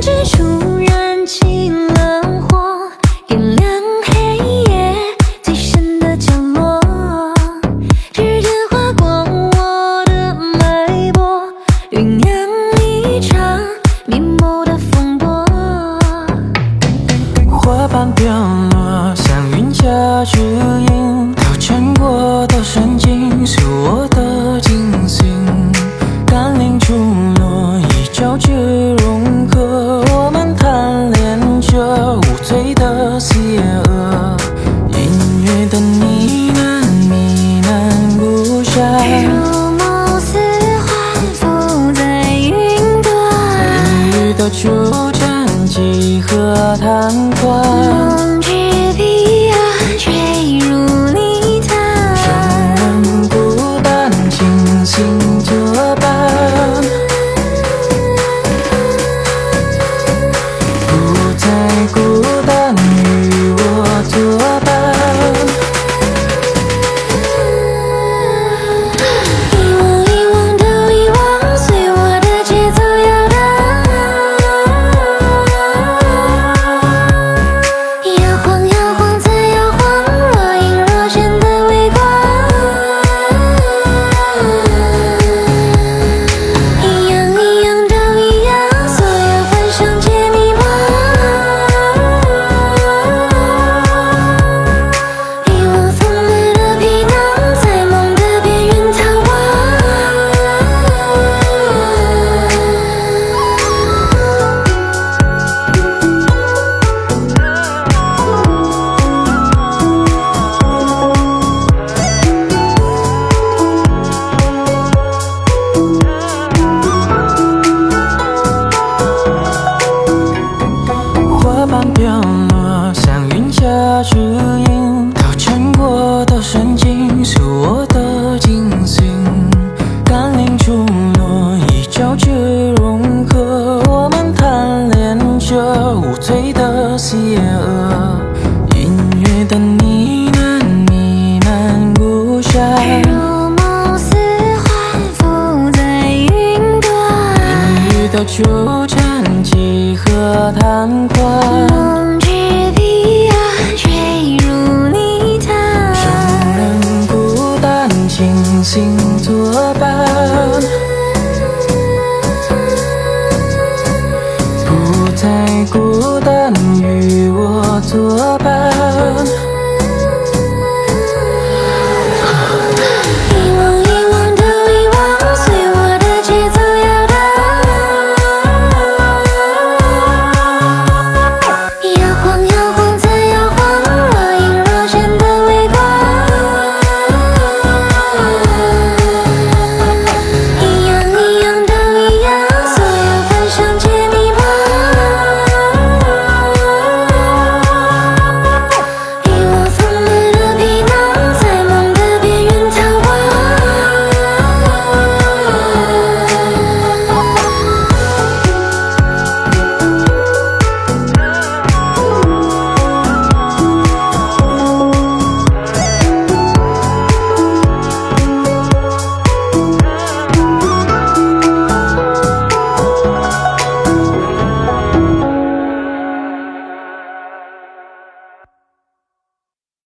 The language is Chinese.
之处燃起了火，点亮黑夜最深的角落。指尖划过我的脉搏，酝酿一场迷蒙的风波。花瓣飘落，像云下指引，调整过的神经是我的的邪恶，音乐的呢喃弥漫不下。如梦似幻，浮在云端。雨的纠缠，几何贪欢。着无罪的邪恶，音乐的呢喃弥漫不下。如梦似幻，浮在云端。雨的纠缠，几何贪欢。梦之彼岸，坠入泥潭。让人孤单，清醒作伴。太孤单。